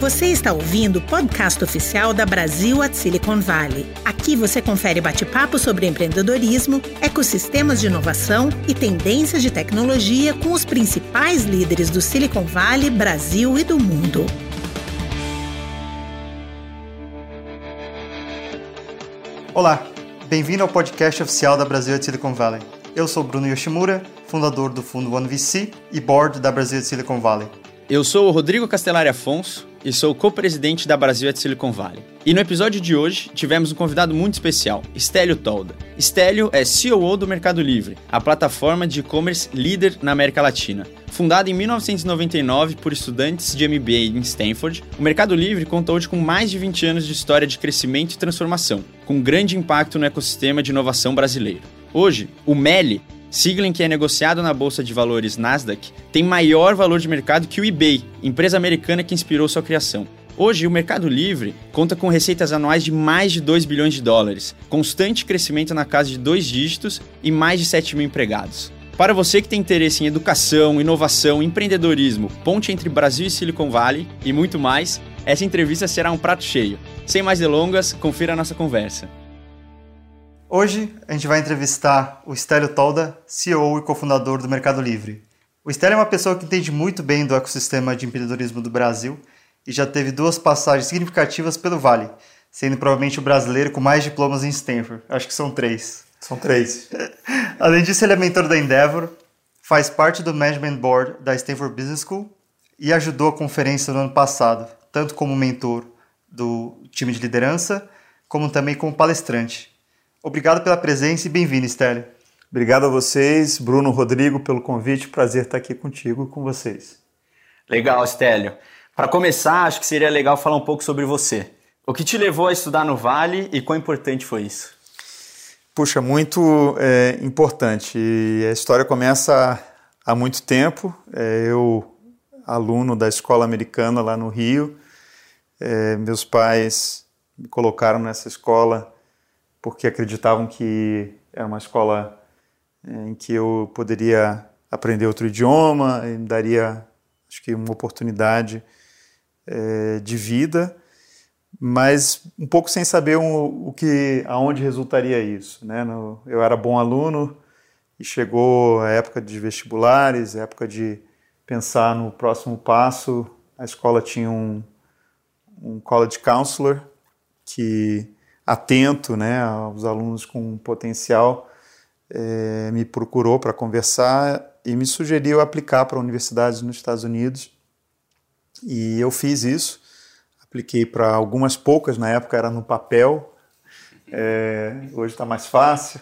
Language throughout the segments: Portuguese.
Você está ouvindo o podcast oficial da Brasil at Silicon Valley. Aqui você confere bate-papo sobre empreendedorismo, ecossistemas de inovação e tendências de tecnologia com os principais líderes do Silicon Valley, Brasil e do mundo. Olá, bem-vindo ao podcast oficial da Brasil at Silicon Valley. Eu sou Bruno Yoshimura, fundador do fundo OneVC e board da Brasil at Silicon Valley. Eu sou o Rodrigo Castellari Afonso e sou co-presidente da Brasil at Silicon Valley. E no episódio de hoje tivemos um convidado muito especial, Stélio Tolda. Stélio é CEO do Mercado Livre, a plataforma de e-commerce líder na América Latina. Fundada em 1999 por estudantes de MBA em Stanford, o Mercado Livre conta hoje com mais de 20 anos de história de crescimento e transformação, com grande impacto no ecossistema de inovação brasileiro. Hoje, o MELI sigla em que é negociado na bolsa de valores Nasdaq, tem maior valor de mercado que o eBay, empresa americana que inspirou sua criação. Hoje, o Mercado Livre conta com receitas anuais de mais de 2 bilhões de dólares, constante crescimento na casa de dois dígitos e mais de 7 mil empregados. Para você que tem interesse em educação, inovação, empreendedorismo, ponte entre Brasil e Silicon Valley e muito mais, essa entrevista será um prato cheio. Sem mais delongas, confira a nossa conversa. Hoje a gente vai entrevistar o Stélio Tolda, CEO e cofundador do Mercado Livre. O Stélio é uma pessoa que entende muito bem do ecossistema de empreendedorismo do Brasil e já teve duas passagens significativas pelo Vale, sendo provavelmente o brasileiro com mais diplomas em Stanford. Acho que são três. São três. Além disso, ele é mentor da Endeavor, faz parte do Management Board da Stanford Business School e ajudou a conferência no ano passado, tanto como mentor do time de liderança, como também como palestrante. Obrigado pela presença e bem-vindo, Stélio. Obrigado a vocês, Bruno, Rodrigo, pelo convite. Prazer estar aqui contigo e com vocês. Legal, Stélio. Para começar, acho que seria legal falar um pouco sobre você. O que te levou a estudar no Vale e quão importante foi isso? Puxa, muito é, importante. E a história começa há muito tempo. É, eu, aluno da escola americana lá no Rio, é, meus pais me colocaram nessa escola porque acreditavam que era uma escola eh, em que eu poderia aprender outro idioma e me daria, acho que, uma oportunidade é, de vida, mas um pouco sem saber o, o que, aonde resultaria isso. Né? No, eu era bom aluno e chegou a época de vestibulares, época de pensar no próximo passo. A escola tinha um, um college counselor que atento né, aos alunos com potencial, é, me procurou para conversar e me sugeriu aplicar para universidades nos Estados Unidos. E eu fiz isso, apliquei para algumas poucas, na época era no papel, é, hoje está mais fácil.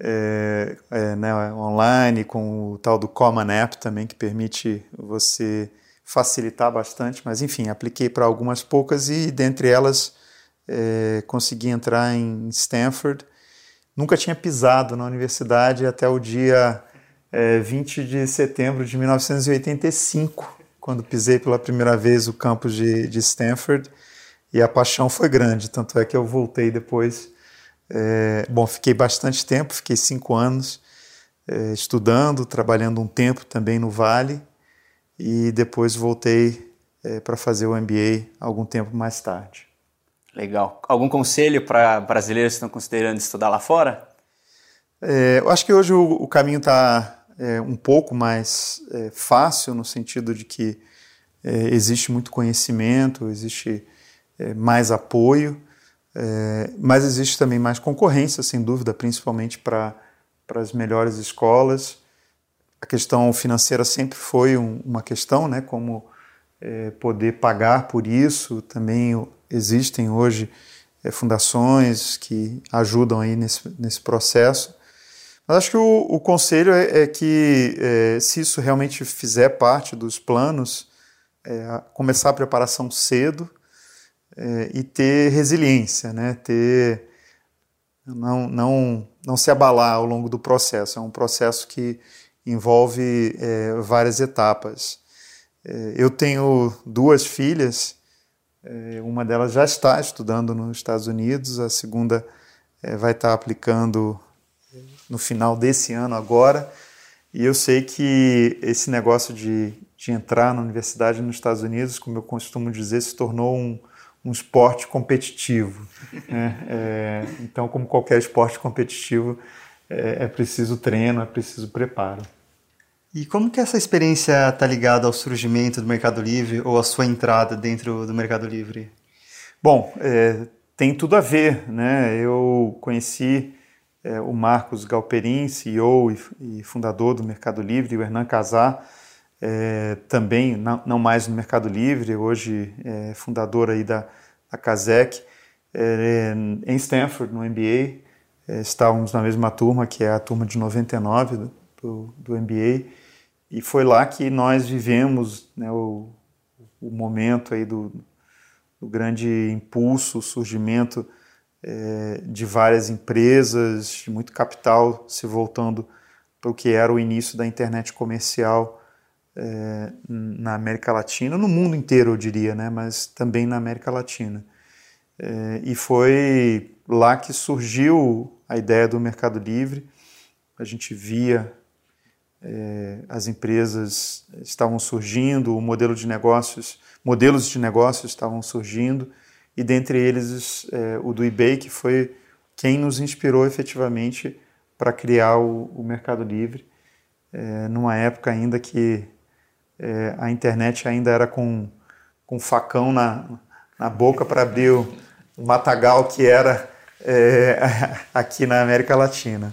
É, é, né, online, com o tal do Common App também, que permite você facilitar bastante, mas enfim, apliquei para algumas poucas e dentre elas é, consegui entrar em Stanford. Nunca tinha pisado na universidade até o dia é, 20 de setembro de 1985, quando pisei pela primeira vez o campus de, de Stanford. E a paixão foi grande, tanto é que eu voltei depois. É, bom, fiquei bastante tempo, fiquei cinco anos é, estudando, trabalhando um tempo também no Vale e depois voltei é, para fazer o MBA algum tempo mais tarde. Legal. Algum conselho para brasileiros que estão considerando estudar lá fora? É, eu acho que hoje o, o caminho está é, um pouco mais é, fácil, no sentido de que é, existe muito conhecimento, existe é, mais apoio, é, mas existe também mais concorrência, sem dúvida, principalmente para as melhores escolas. A questão financeira sempre foi um, uma questão, né, como poder pagar por isso, também existem hoje é, fundações que ajudam aí nesse, nesse processo. Mas acho que o, o conselho é, é que, é, se isso realmente fizer parte dos planos, começar a preparação cedo e ter resiliência, né? ter não, não, não se abalar ao longo do processo. É um processo que envolve várias etapas. eu tenho duas filhas é, uma delas já está estudando nos Estados Unidos, a segunda é, vai estar aplicando no final desse ano agora. E eu sei que esse negócio de de entrar na universidade nos Estados Unidos, como eu costumo dizer, se tornou um, um esporte competitivo. Né? É, então, como qualquer esporte competitivo, é, é, preciso treino, é preciso preparo. E como que essa experiência está ligada ao surgimento do Mercado Livre ou à sua entrada dentro do Mercado Livre? Bom, é, tem tudo a ver. Né? Eu conheci é, o Marcos Galperin, CEO e, e, fundador do Mercado Livre, e o Hernan Casar, é, também, não, não, mais no Mercado Livre, hoje é fundador aí da, da Casec, é, em Stanford, no MBA. É, estávamos na mesma turma, que é a turma de 99 do, do, do MBA, e foi lá que nós vivemos né, o, o momento aí do, do grande impulso, surgimento é, de várias empresas, de muito capital se voltando para o que era o início da internet comercial é, na América Latina, no mundo inteiro eu diria, né, mas também na América Latina. É, e foi lá que surgiu a ideia do Mercado Livre. A gente via é, as empresas estavam surgindo, o modelo de negócios, modelos de negócios estavam surgindo e dentre eles é, o do eBay, que foi quem nos inspirou efetivamente para criar o, o, Mercado Livre, é, numa época ainda que é, a internet ainda era com, com facão na, na boca para abrir o, o, matagal que era é, aqui na América Latina.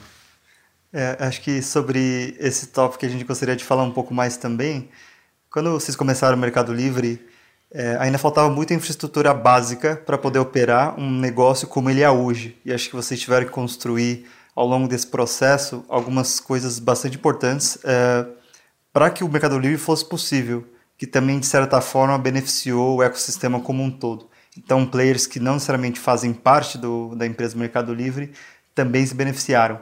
É, acho que sobre esse tópico a gente gostaria de falar um pouco mais também. Quando vocês começaram o Mercado Livre, é, ainda faltava muita infraestrutura básica para poder operar um negócio como ele é hoje. E acho que vocês tiveram que construir ao longo desse processo algumas coisas bastante importantes é, para que o Mercado Livre fosse possível, que também de certa forma beneficiou o ecossistema como um todo. Então, players que não necessariamente fazem parte do, da empresa Mercado Livre também se beneficiaram.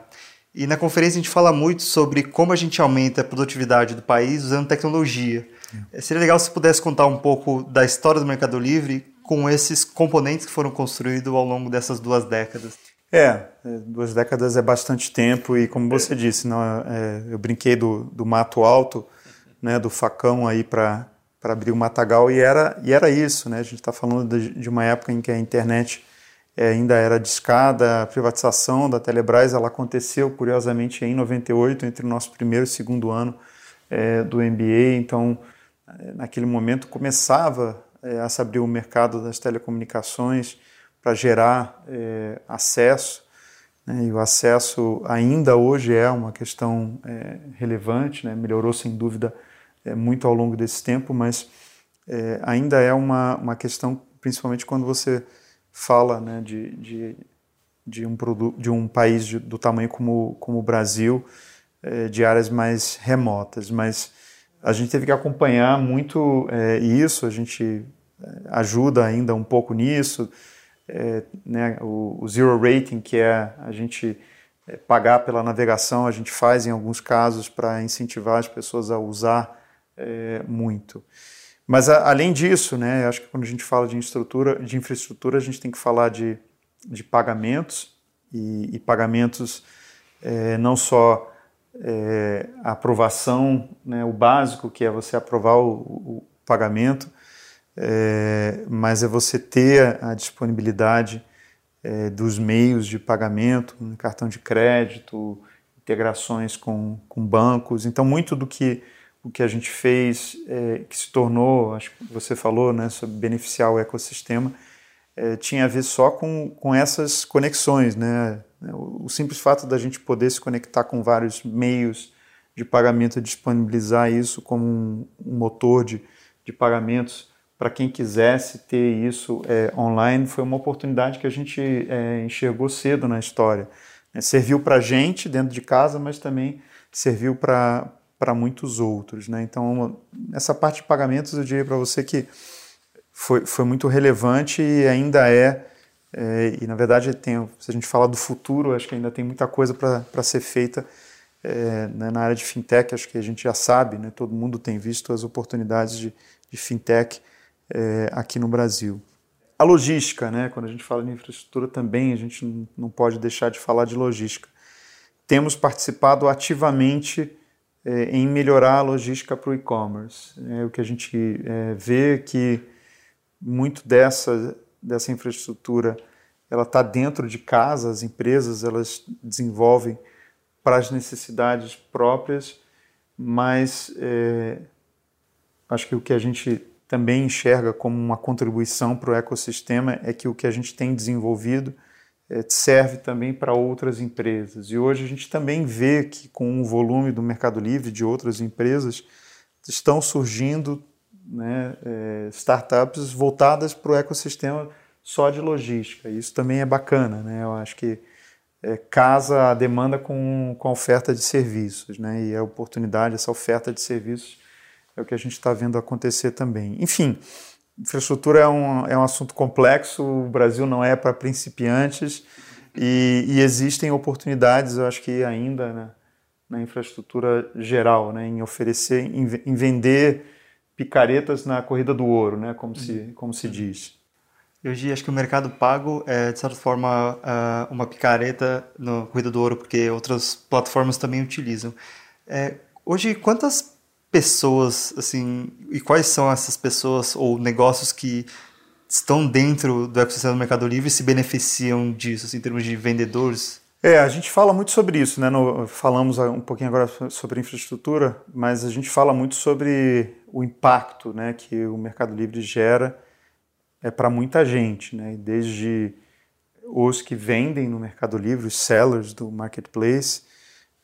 E na conferência a gente fala muito sobre como a gente aumenta a produtividade do país usando tecnologia. É. Seria legal se pudesse contar um pouco da história do Mercado Livre com esses componentes que foram construídos ao longo dessas duas décadas. É, é duas décadas é bastante tempo e como você disse, não, é, eu brinquei do, do mato alto, né, do facão aí para abrir o matagal e era, e era isso, né? A gente está falando de, de, uma época em que a internet é, ainda era discada, a privatização da Telebrás ela aconteceu curiosamente em 98, entre o nosso primeiro e segundo ano é, do MBA, então naquele momento começava é, a se abrir o mercado das telecomunicações para gerar é, acesso, né, e o acesso ainda hoje é uma questão é, relevante, né, melhorou sem dúvida é, muito ao longo desse tempo, mas é, ainda é uma, uma questão, principalmente quando você fala né, de, de, de, um, de um país de, do tamanho como, como o Brasil, é, de áreas mais remotas, mas a gente teve que acompanhar muito é, isso, a gente é, ajuda ainda um pouco nisso, é, né, o, o, zero rating, que é a gente é, pagar pela navegação, a gente faz em alguns casos para incentivar as pessoas a usar é, muito. Mas a, além disso, né, acho que quando a gente fala de infraestrutura, de infraestrutura a gente tem que falar de, de pagamentos e, e pagamentos é, não só é, a aprovação, né, o básico, que é você aprovar o, o pagamento, é, mas é você ter a disponibilidade é, dos meios de pagamento, cartão de crédito, integrações com, com bancos. Então, muito do que o que a gente fez, é, que se tornou, acho que você falou, né, sobre beneficiar o ecossistema, é, tinha a ver só com, com essas conexões, né? O, simples fato da gente poder se conectar com vários meios de pagamento, disponibilizar isso como um, um motor de, de pagamentos para quem quisesse ter isso é, online, foi uma oportunidade que a gente é, enxergou cedo na história. É, serviu para a gente dentro de casa, mas também serviu para muitos outros. Né? Então, essa parte de pagamentos, eu diria para você que foi, foi muito relevante e ainda é é, e na verdade, tem, se a gente falar do futuro, acho que ainda tem muita coisa para ser feita é, né, na área de fintech. Acho que a gente já sabe, né, todo mundo tem visto as oportunidades de, de fintech é, aqui no Brasil. A logística, né, quando a gente fala de infraestrutura também, a gente não pode deixar de falar de logística. Temos participado ativamente é, em melhorar a logística para o e-commerce. É o que a gente é, vê que muito dessa, dessa infraestrutura ela está dentro de casa, as empresas elas desenvolvem para as necessidades próprias, mas é, acho que o que a gente também enxerga como uma contribuição para o ecossistema é que o que a gente tem desenvolvido serve também para outras empresas. E hoje a gente também vê que com o volume do Mercado Livre de outras empresas estão surgindo né, é, startups voltadas para o ecossistema só de logística. Isso também é bacana, né? Eu acho que é, casa a demanda com, com a oferta de serviços, né? E a oportunidade, essa oferta de serviços é o que a gente está vendo acontecer também. Enfim, infraestrutura é um, é um assunto complexo, o Brasil não é para principiantes e, e, existem oportunidades, eu acho que ainda né, na infraestrutura geral, né, em oferecer, em, em, vender picaretas na corrida do ouro, né, como, se, uhum. como se diz. Hoje acho que o mercado pago é, de certa forma, uma picareta no corrida do ouro, porque outras plataformas também utilizam. É, hoje, quantas pessoas, assim, e quais são essas pessoas ou negócios que estão dentro do ecossistema do Mercado Livre e se beneficiam disso, assim, em termos de vendedores? É, a gente fala muito sobre isso, né? No, falamos um pouquinho agora sobre infraestrutura, mas a gente fala muito sobre o impacto, né, que o Mercado Livre gera é para muita gente, né? Desde os que vendem no Mercado Livre, os sellers do marketplace,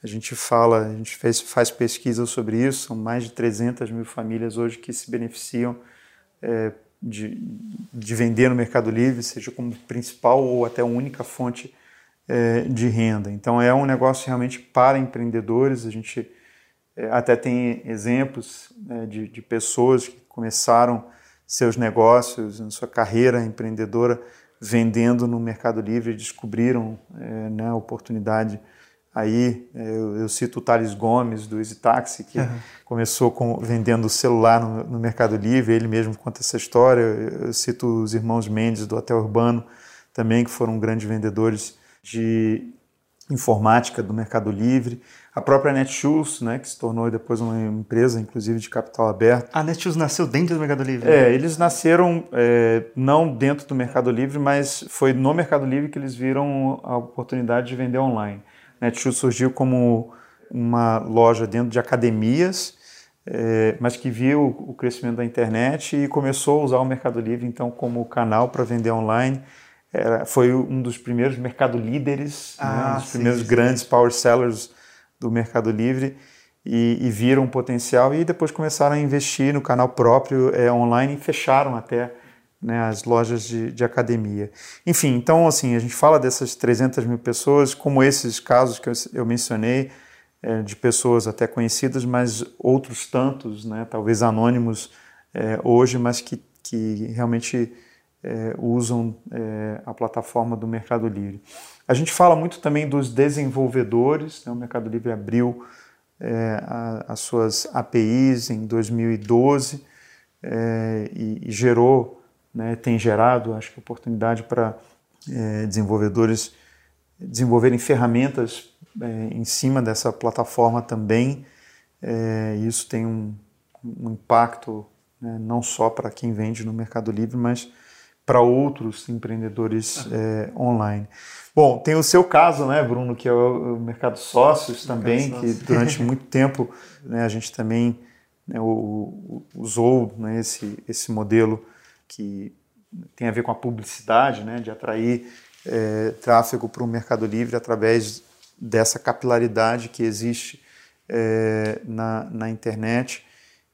a gente fala, a gente fez, faz pesquisa sobre isso, são mais de 300 mil famílias hoje que se beneficiam é, de, de vender no Mercado Livre, seja como principal ou até única fonte é, de renda. Então é um negócio realmente para empreendedores, a gente é, até tem exemplos né, de, de pessoas que começaram seus negócios, sua carreira empreendedora, vendendo no Mercado Livre, descobriram é, né, a oportunidade Aí eu, eu, cito o Thales Gomes do Easy Taxi, que uhum. começou com, vendendo celular no, no, Mercado Livre, ele mesmo conta essa história. Eu cito os irmãos Mendes do Hotel Urbano também, que foram grandes vendedores de informática do Mercado Livre. A própria Netshoes, né, que se tornou depois uma empresa, inclusive, de capital aberto. A Netshoes nasceu dentro do Mercado Livre? É, eles nasceram é, não dentro do Mercado Livre, mas foi no Mercado Livre que eles viram a oportunidade de vender online. Netshoes surgiu como uma loja dentro de academias, é, mas que viu o crescimento da internet e começou a usar o Mercado Livre então como canal para vender online. Era, foi um dos primeiros mercado líderes, né, ah, né, um dos sim, primeiros sim. grandes power sellers do Mercado Livre e, e, viram o potencial e depois começaram a investir no canal próprio é, online e fecharam até né, as lojas de, de, academia. Enfim, então assim, a gente fala dessas 300 mil pessoas, como esses casos que eu, eu mencionei, é, de pessoas até conhecidas, mas outros tantos, né, talvez anônimos é, hoje, mas que, que realmente é, usam é, a plataforma do Mercado Livre. A gente fala muito também dos desenvolvedores, né, o Mercado Livre abriu é, a, as suas APIs em 2012 é, e, e gerou né, tem gerado, acho que, oportunidade para é, desenvolvedores desenvolverem ferramentas é, em cima dessa plataforma também. É, isso tem um, um impacto né, não só para quem vende no Mercado Livre, mas para outros empreendedores é, online. Bom, tem o seu caso, né, Bruno, que é o, o Mercado Sócios também, que durante muito tempo né, a gente também né, o, usou né, esse, esse modelo que tem a ver com a publicidade, né, de atrair é, tráfego para o Mercado Livre através dessa capilaridade que existe é, na, na internet.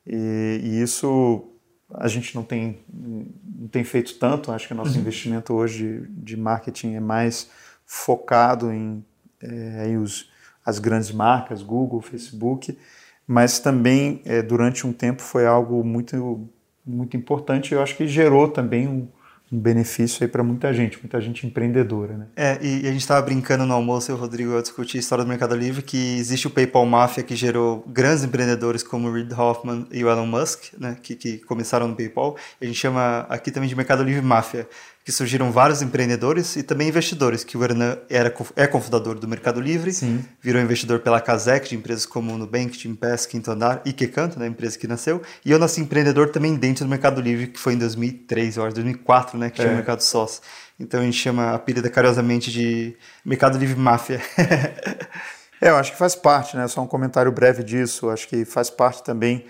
E, e, isso a gente não tem, não tem feito tanto, acho que o nosso uhum. investimento hoje de, de, marketing é mais focado em, é, em os, as grandes marcas, Google, Facebook, mas também é, durante um tempo foi algo muito muito importante. Eu acho que gerou também um, um benefício aí para muita gente, muita gente empreendedora. Né? É, e a gente estava brincando no almoço, eu e o Rodrigo, a discutir a história do Mercado Livre, que existe o PayPal Mafia que gerou grandes empreendedores como o Reid Hoffman e o Elon Musk, né, que, que começaram no PayPal. A gente chama aqui também de Mercado Livre Máfia, que surgiram vários empreendedores e também investidores, que o Hernan era, é cofundador do Mercado Livre, Sim. virou investidor pela Casec, de empresas como Nubank, Gimpass, Quinto Andar e Quecanto, né, empresa que nasceu, e eu nasci empreendedor também dentro do Mercado Livre, que foi em 2003, eu acho, 2004, né, que tinha é. o Mercado Sócio. Então a gente chama a apelida carinhosamente de Mercado Livre Máfia. é, eu acho que faz parte, né, só um comentário breve disso, acho que faz parte também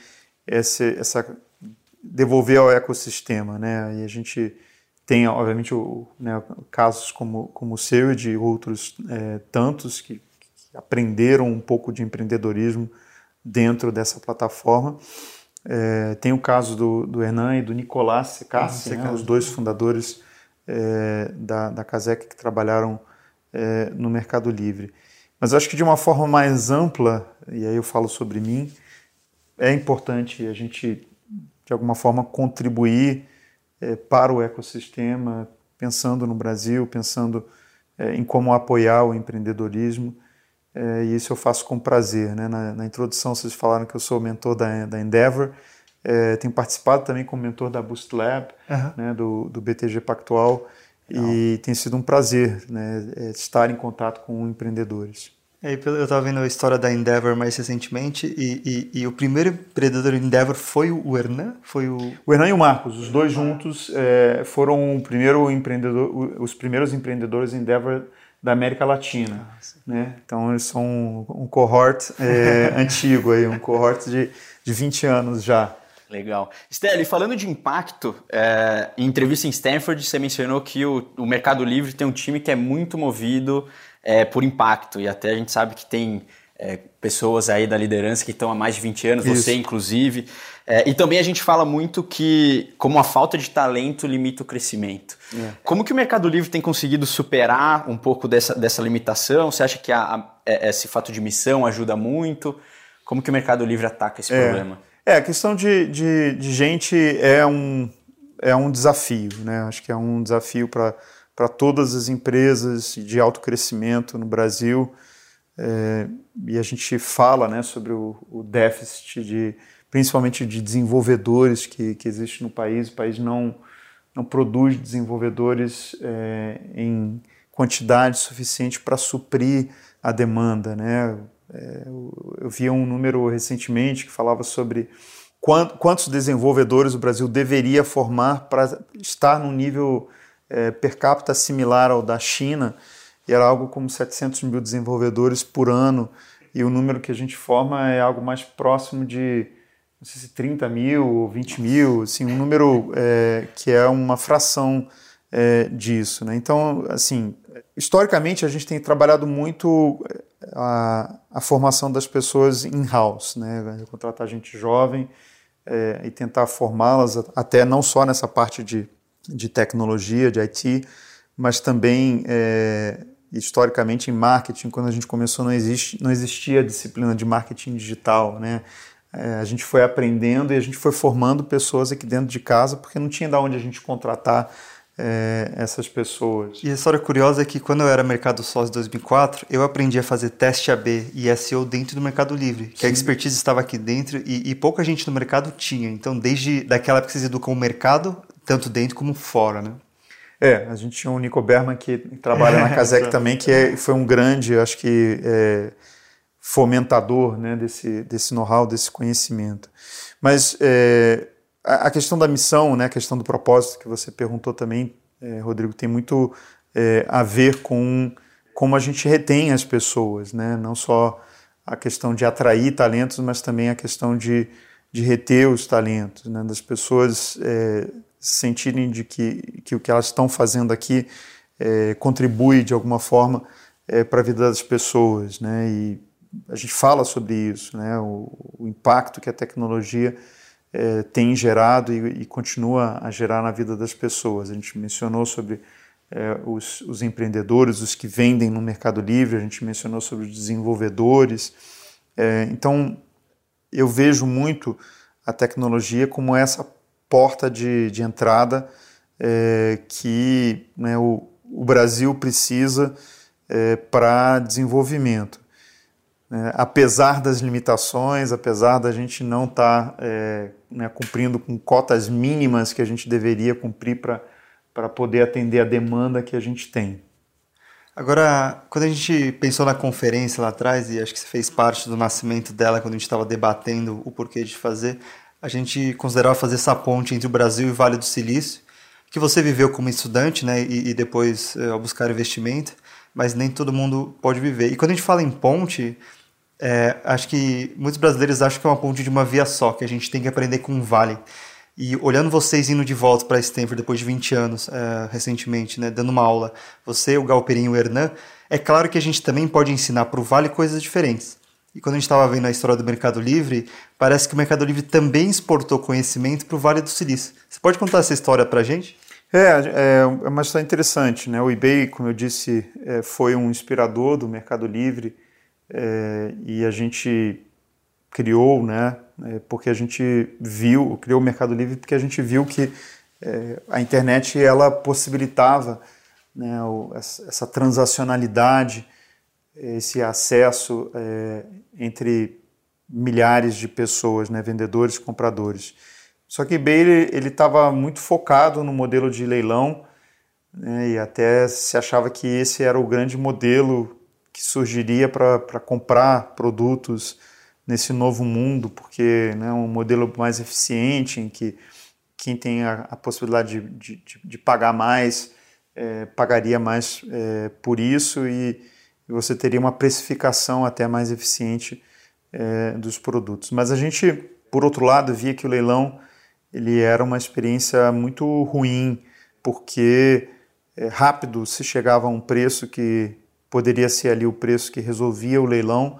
esse, essa devolver ao ecossistema, né, e a gente tem, obviamente, o, né, casos como, como o seu e de outros é, tantos que, que, aprenderam um pouco de empreendedorismo dentro dessa plataforma. É, tem o caso do, do Hernan e do Nicolás Secassi, ah, né, os dois fundadores é, da, da Casec que trabalharam é, no Mercado Livre. Mas acho que de uma forma mais ampla, e aí eu falo sobre mim, é importante a gente, de alguma forma, contribuir é, para o ecossistema, pensando no Brasil, pensando é, em como apoiar o empreendedorismo. É, e isso eu faço com prazer. Né? Na, na, introdução vocês falaram que eu sou mentor da, da Endeavor, é, tenho participado também como mentor da Boost Lab, uhum. né, do, do BTG Pactual, Legal. e tem sido um prazer né, é, estar em contato com empreendedores. É, eu estava vendo a história da Endeavor mais recentemente e, e, e o primeiro empreendedor Endeavor foi o Hernan? Foi o... o Hernan e o Marcos, os dois juntos é, foram o primeiro empreendedor, os primeiros empreendedores Endeavor da América Latina. Né? Então eles são um, um cohort é, antigo, aí, um cohort de, de 20 anos já. Legal. Steli, falando de impacto, é, em entrevista em Stanford, você mencionou que o, o Mercado Livre tem um time que é muito movido é, por impacto. E até a gente sabe que tem é, pessoas aí da liderança que estão há mais de 20 anos, Isso. você inclusive. É, e também a gente fala muito que como a falta de talento limita o crescimento. É. Como que o Mercado Livre tem conseguido superar um pouco dessa, dessa limitação? Você acha que a, a, é, esse fato de missão ajuda muito? Como que o Mercado Livre ataca esse é. problema? É, a questão de, de, de gente é um, é um desafio, né? Acho que é um desafio para para todas as empresas de alto crescimento no Brasil. É, e a gente fala né, sobre o, o, déficit de, principalmente de desenvolvedores que, que existe no país. O país não, não produz desenvolvedores é, em quantidade suficiente para suprir a demanda. Né? É, eu, eu vi um número recentemente que falava sobre quantos desenvolvedores o Brasil deveria formar para estar no nível é, per capita similar ao da China, e era algo como 700 mil desenvolvedores por ano, e o número que a gente forma é algo mais próximo de não sei se 30 mil ou 20 mil, assim, um número é, que é uma fração é, disso. Né? Então, assim, historicamente a gente tem trabalhado muito é, a, a formação das pessoas in-house, né? contratar gente jovem é, e tentar formá-las até não só nessa parte de de tecnologia, de IT, mas também é, historicamente em marketing, quando a gente começou não, existe, não existia a disciplina de marketing digital, né? É, a gente foi aprendendo e a gente foi formando pessoas aqui dentro de casa porque não tinha de onde a gente contratar é, essas pessoas. E a história curiosa é que quando eu era Mercado Sócio em 2004, eu aprendi a fazer teste AB e SEO dentro do Mercado Livre, que Sim. a expertise estava aqui dentro e, e, pouca gente no mercado tinha. Então, desde daquela época que vocês educam o mercado, tanto dentro como fora, né? É, a gente tinha o Nico Berman que trabalha na Casec também, que é, foi um grande, acho que, é, fomentador né, desse, desse know-how, desse conhecimento. Mas é, a, a, questão da missão, né, a questão do propósito que você perguntou também, é, Rodrigo, tem muito é, a ver com como a gente retém as pessoas, né? não só a questão de atrair talentos, mas também a questão de, de reter os talentos, né? das pessoas é, sentirem de que, que o que elas estão fazendo aqui é, contribui de alguma forma é, para a vida das pessoas, né? E a gente fala sobre isso, né? O, o impacto que a tecnologia é, tem gerado e, e, continua a gerar na vida das pessoas. A gente mencionou sobre é, os, os, empreendedores, os que vendem no Mercado Livre, a gente mencionou sobre os desenvolvedores. É, então, eu vejo muito a tecnologia como essa porta de, de entrada é, que né, o, o, Brasil precisa é, para desenvolvimento. É, apesar das limitações, apesar da gente não estar tá, é, né, cumprindo com cotas mínimas que a gente deveria cumprir para poder atender a demanda que a gente tem. Agora, quando a gente pensou na conferência lá atrás, e acho que você fez parte do nascimento dela quando a gente estava debatendo o porquê de fazer, a gente considerava fazer essa ponte entre o Brasil e o Vale do Silício, que você viveu como estudante, né, e, e depois é, ao buscar investimento, mas nem todo mundo pode viver. E quando a gente fala em ponte, é, acho que muitos brasileiros acham que é uma ponte de uma via só, que a gente tem que aprender com um vale. E olhando vocês indo de volta para Stanford depois de 20 anos, uh, recentemente, né, dando uma aula, você, o Galperin e o Hernan, é claro que a gente também pode ensinar para o Vale coisas diferentes. E quando a gente estava vendo a história do Mercado Livre, parece que o Mercado Livre também exportou conhecimento para o Vale do Silício. Você pode contar essa história para a gente? É, é uma história interessante. Né? O eBay, como eu disse, é, foi um inspirador do Mercado Livre é, e a gente criou, né, é, porque a gente viu, criou o Mercado Livre porque a gente viu que é, a internet ela possibilitava né, essa transacionalidade, esse acesso é, entre milhares de pessoas, né, vendedores compradores. Só que eBay ele estava muito focado no modelo de leilão né, e até se achava que esse era o grande modelo que surgiria para comprar produtos nesse novo mundo, porque é né, um modelo mais eficiente, em que quem tem a, a possibilidade de, de, de, pagar mais, é, pagaria mais é, por isso e, e, você teria uma precificação até mais eficiente é, dos produtos. Mas a gente, por outro lado, via que o leilão ele era uma experiência muito ruim, porque é, rápido se chegava a um preço que poderia ser ali o preço que resolvia o leilão,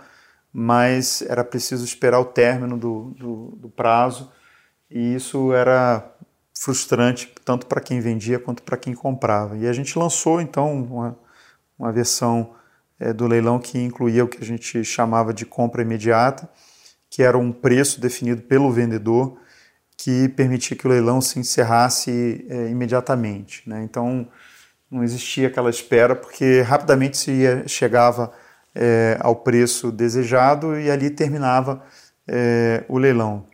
mas era preciso esperar o término do, do, do prazo e isso era frustrante tanto para quem vendia quanto para quem comprava. E a gente lançou então uma, uma versão é, do leilão que incluía o que a gente chamava de compra imediata, que era um preço definido pelo vendedor que permitia que o leilão se encerrasse é, imediatamente. Né? Então não existia aquela espera porque rapidamente se ia, chegava é, ao preço desejado e ali terminava é, o leilão.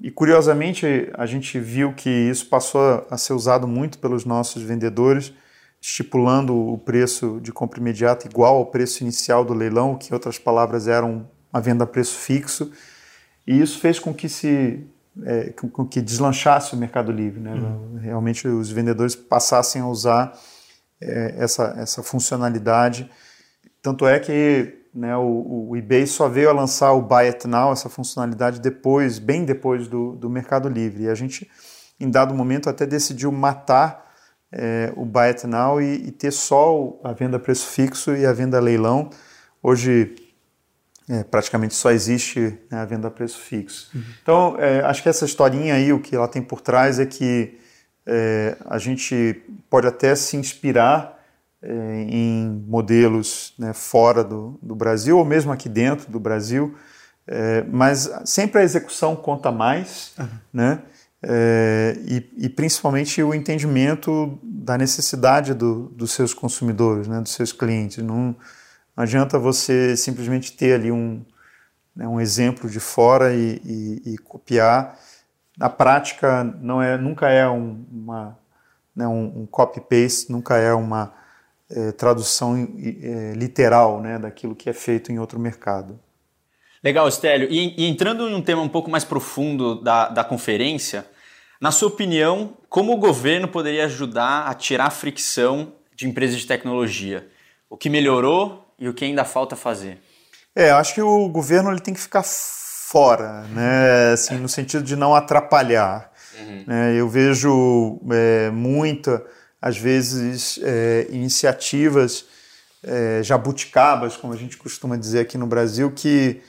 E curiosamente a gente viu que isso passou a ser usado muito pelos nossos vendedores, estipulando o preço de compra imediata igual ao preço inicial do leilão, que em outras palavras era uma venda a preço fixo. E isso fez com que se é, com que deslanchasse o Mercado Livre. Né? Uhum. Realmente os vendedores passassem a usar é, essa, essa funcionalidade tanto é que né, o, o, eBay só veio a lançar o Buy It Now, essa funcionalidade, depois, bem depois do, do Mercado Livre. E a gente, em dado momento, até decidiu matar é, o Buy It Now e, e, ter só a venda a preço fixo e a venda a leilão. Hoje, é, praticamente só existe né, a venda a preço fixo. Uhum. Então, é, acho que essa historinha aí, o que ela tem por trás é que é, a gente pode até se inspirar é, em modelos né, fora do, do, Brasil ou mesmo aqui dentro do Brasil, é, mas sempre a execução conta mais, uhum. né? É, e, e, principalmente o entendimento da necessidade do, dos seus consumidores, né, dos seus clientes. Não, não adianta você simplesmente ter ali um, né, um exemplo de fora e, e, e, copiar. Na prática, não é, nunca é um, uma, né, um, um copy-paste, nunca é uma é, tradução é, literal né, daquilo que é feito em outro mercado. Legal, Estélio. E, e, entrando em um tema um pouco mais profundo da, da conferência, na sua opinião, como o governo poderia ajudar a tirar a fricção de empresas de tecnologia? O que melhorou e o que ainda falta fazer? É, acho que o governo ele tem que ficar fora, né? Assim, no sentido de não atrapalhar. Uhum. É, eu vejo é, muita às vezes, é, iniciativas é, jabuticabas, como a gente costuma dizer aqui no Brasil, que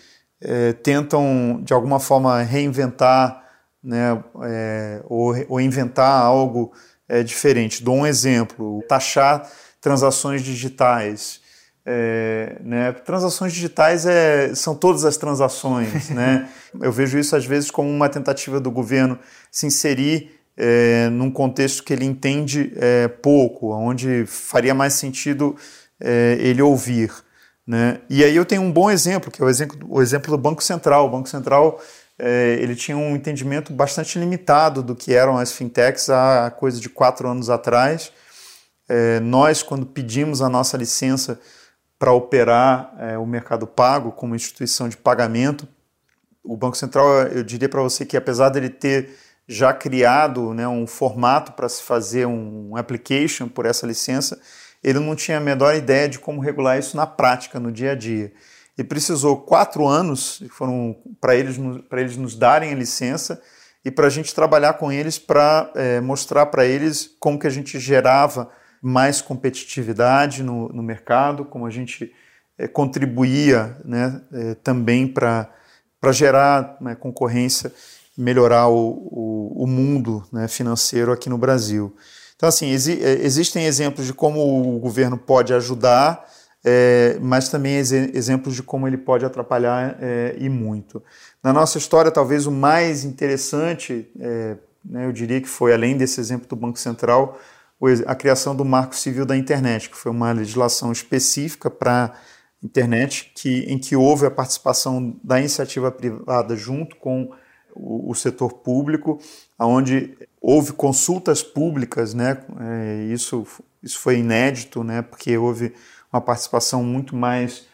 é, tentam, de alguma forma, reinventar né, é, ou, ou, inventar algo é, diferente. Dou um exemplo: taxar transações digitais. É, né? Transações digitais é, são todas as transações. né? Eu vejo isso às vezes como uma tentativa do governo se inserir é, num contexto que ele entende é, pouco, onde faria mais sentido ele ouvir. Né? E aí eu tenho um bom exemplo, que é o exemplo, o exemplo do Banco Central. O Banco Central é, ele tinha um entendimento bastante limitado do que eram as fintechs há coisa de quatro anos atrás. É, nós, quando pedimos a nossa licença para operar é, o mercado pago como instituição de pagamento, o Banco Central, eu diria para você que apesar dele ter já criado né, um formato para se fazer um application por essa licença, ele não tinha a menor ideia de como regular isso na prática, no dia a dia. E precisou quatro anos para eles, eles nos darem a licença e para a gente trabalhar com eles para é, mostrar para eles como que a gente gerava mais competitividade no, no mercado, como a gente é, contribuía né, é, também para gerar né, concorrência melhorar o, o, o mundo né, financeiro aqui no Brasil. Então, assim, exi é, existem exemplos de como o governo pode ajudar, é, mas também ex exemplos de como ele pode atrapalhar é, e muito. Na nossa história, talvez o mais interessante, é, né, eu diria que foi, além desse exemplo do Banco Central, a criação do Marco Civil da Internet, que foi uma legislação específica para internet, que, em que houve a participação da iniciativa privada junto com o, o setor público, onde houve consultas públicas, né? É, isso, isso foi inédito, né? Porque houve uma participação muito mais,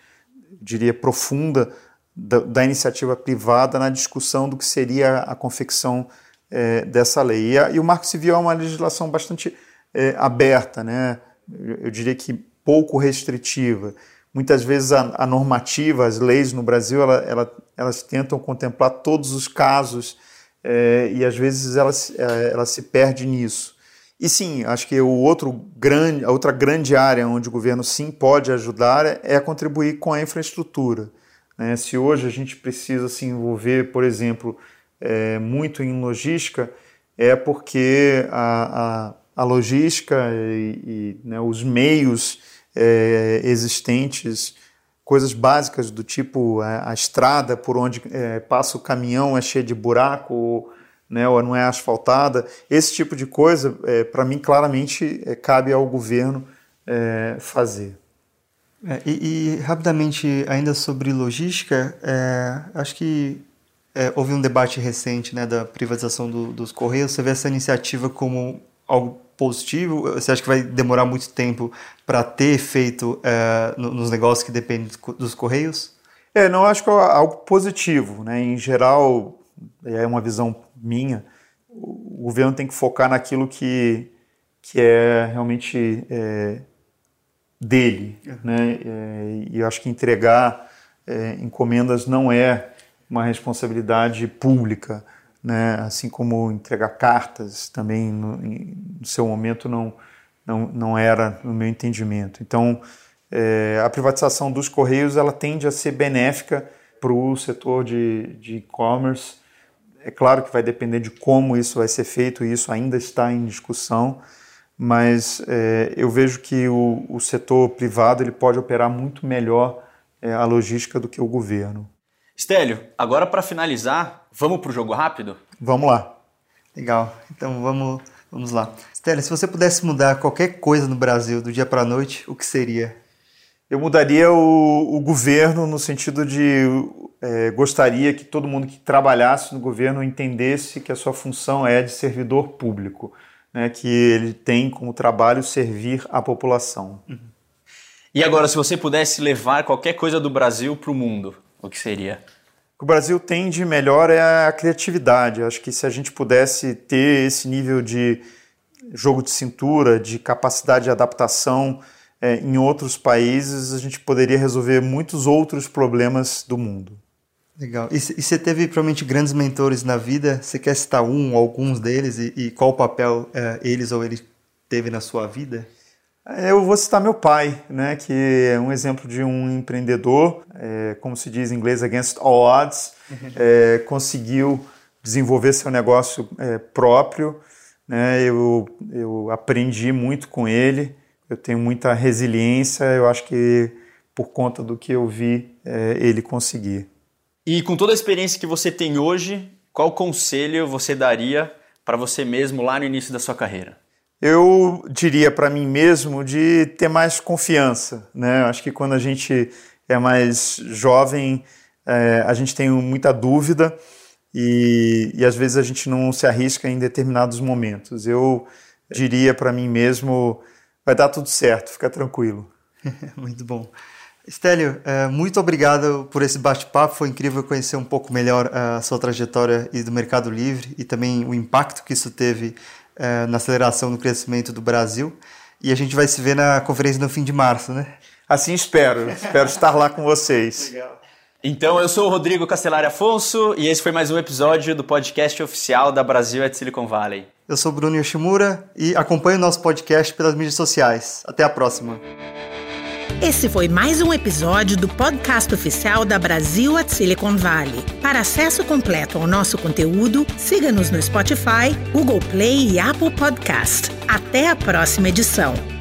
diria, profunda da, da iniciativa privada na discussão do que seria a confecção é, dessa lei. E, a, e, o Marco Civil é uma legislação bastante é, aberta, né? Eu, eu diria que pouco restritiva. Muitas vezes a, a normativa, as leis no Brasil, ela, ela, elas tentam contemplar todos os casos é, e às vezes ela, é, ela se perde nisso. E sim, acho que o outro grande, a outra grande área onde o governo sim pode ajudar é, contribuir com a infraestrutura. Né? Se hoje a gente precisa se envolver, por exemplo, é, muito em logística, é porque a, a, a logística e, e né, os meios é, existentes, coisas básicas do tipo a, a estrada por onde é, passa o caminhão é cheia de buraco ou, né, ou não é asfaltada. Esse tipo de coisa, é, para mim, claramente é, cabe ao governo é, fazer. É, e, e, rapidamente, ainda sobre logística, acho que houve um debate recente né, da privatização do, dos Correios. Você vê essa iniciativa como algo positivo? Você acha que vai demorar muito tempo para ter efeito é, nos negócios que dependem dos correios? É, não acho que é algo positivo, né? Em geral, é uma visão minha. O governo tem que focar naquilo que, que é realmente é, dele, uhum. né? É, e eu acho que entregar encomendas não é uma responsabilidade pública né? assim como entregar cartas também no, no seu momento não, não, não era no meu entendimento. Então, é, a privatização dos Correios ela tende a ser benéfica para o setor de e-commerce. É claro que vai depender de como isso vai ser feito, e isso ainda está em discussão, mas é, eu vejo que o, o, setor privado ele pode operar muito melhor é, a logística do que o governo. Stélio, agora para finalizar, vamos para o jogo rápido? Vamos lá. Legal. Então vamos, vamos lá. Stélio, se você pudesse mudar qualquer coisa no Brasil do dia para a noite, o que seria? Eu mudaria o, o governo no sentido de é, gostaria que todo mundo que trabalhasse no governo entendesse que a sua função é de servidor público, né, que ele tem como trabalho servir a população. Uhum. E agora, se você pudesse levar qualquer coisa do Brasil para o mundo, o que seria? O que o Brasil tem de melhor é a criatividade. acho que se a gente pudesse ter esse nível de jogo de cintura, de capacidade de adaptação é, em outros países, a gente poderia resolver muitos outros problemas do mundo. Legal. E, e você teve provavelmente grandes mentores na vida? Você quer citar um ou alguns deles e, e qual papel é, eles ou ele teve na sua vida? Eu vou citar meu pai, né, que é um exemplo de um empreendedor, é, como se diz em inglês, against all odds, uhum. é, conseguiu desenvolver seu negócio é, próprio. Né, eu, eu aprendi muito com ele, eu tenho muita resiliência, eu acho que por conta do que eu vi é, ele conseguir. E com toda a experiência que você tem hoje, qual conselho você daria para você mesmo lá no início da sua carreira? Eu diria para mim mesmo de ter mais confiança, né? Acho que quando a gente é mais jovem, é, a gente tem muita dúvida e, e às vezes a gente não se arrisca em determinados momentos. Eu diria para mim mesmo, vai dar tudo certo, fica tranquilo. Muito bom. Stélio, é, muito obrigado por esse bate-papo. Foi incrível conhecer um pouco melhor a sua trajetória e do Mercado Livre e também o impacto que isso teve é, na aceleração do crescimento do Brasil. E a gente vai se ver na conferência no fim de março, né? Assim espero. espero estar lá com vocês. Legal. Então, eu sou o Rodrigo Castellari Afonso e esse foi mais um episódio do podcast oficial da Brasil at Silicon Valley. Eu sou Bruno Yoshimura e acompanhe o nosso podcast pelas mídias sociais. Até a próxima. Esse foi mais um episódio do podcast oficial da Brasil at Silicon Valley. Para acesso completo ao nosso conteúdo, siga-nos no Spotify, Google Play e Apple Podcast. Até a próxima edição.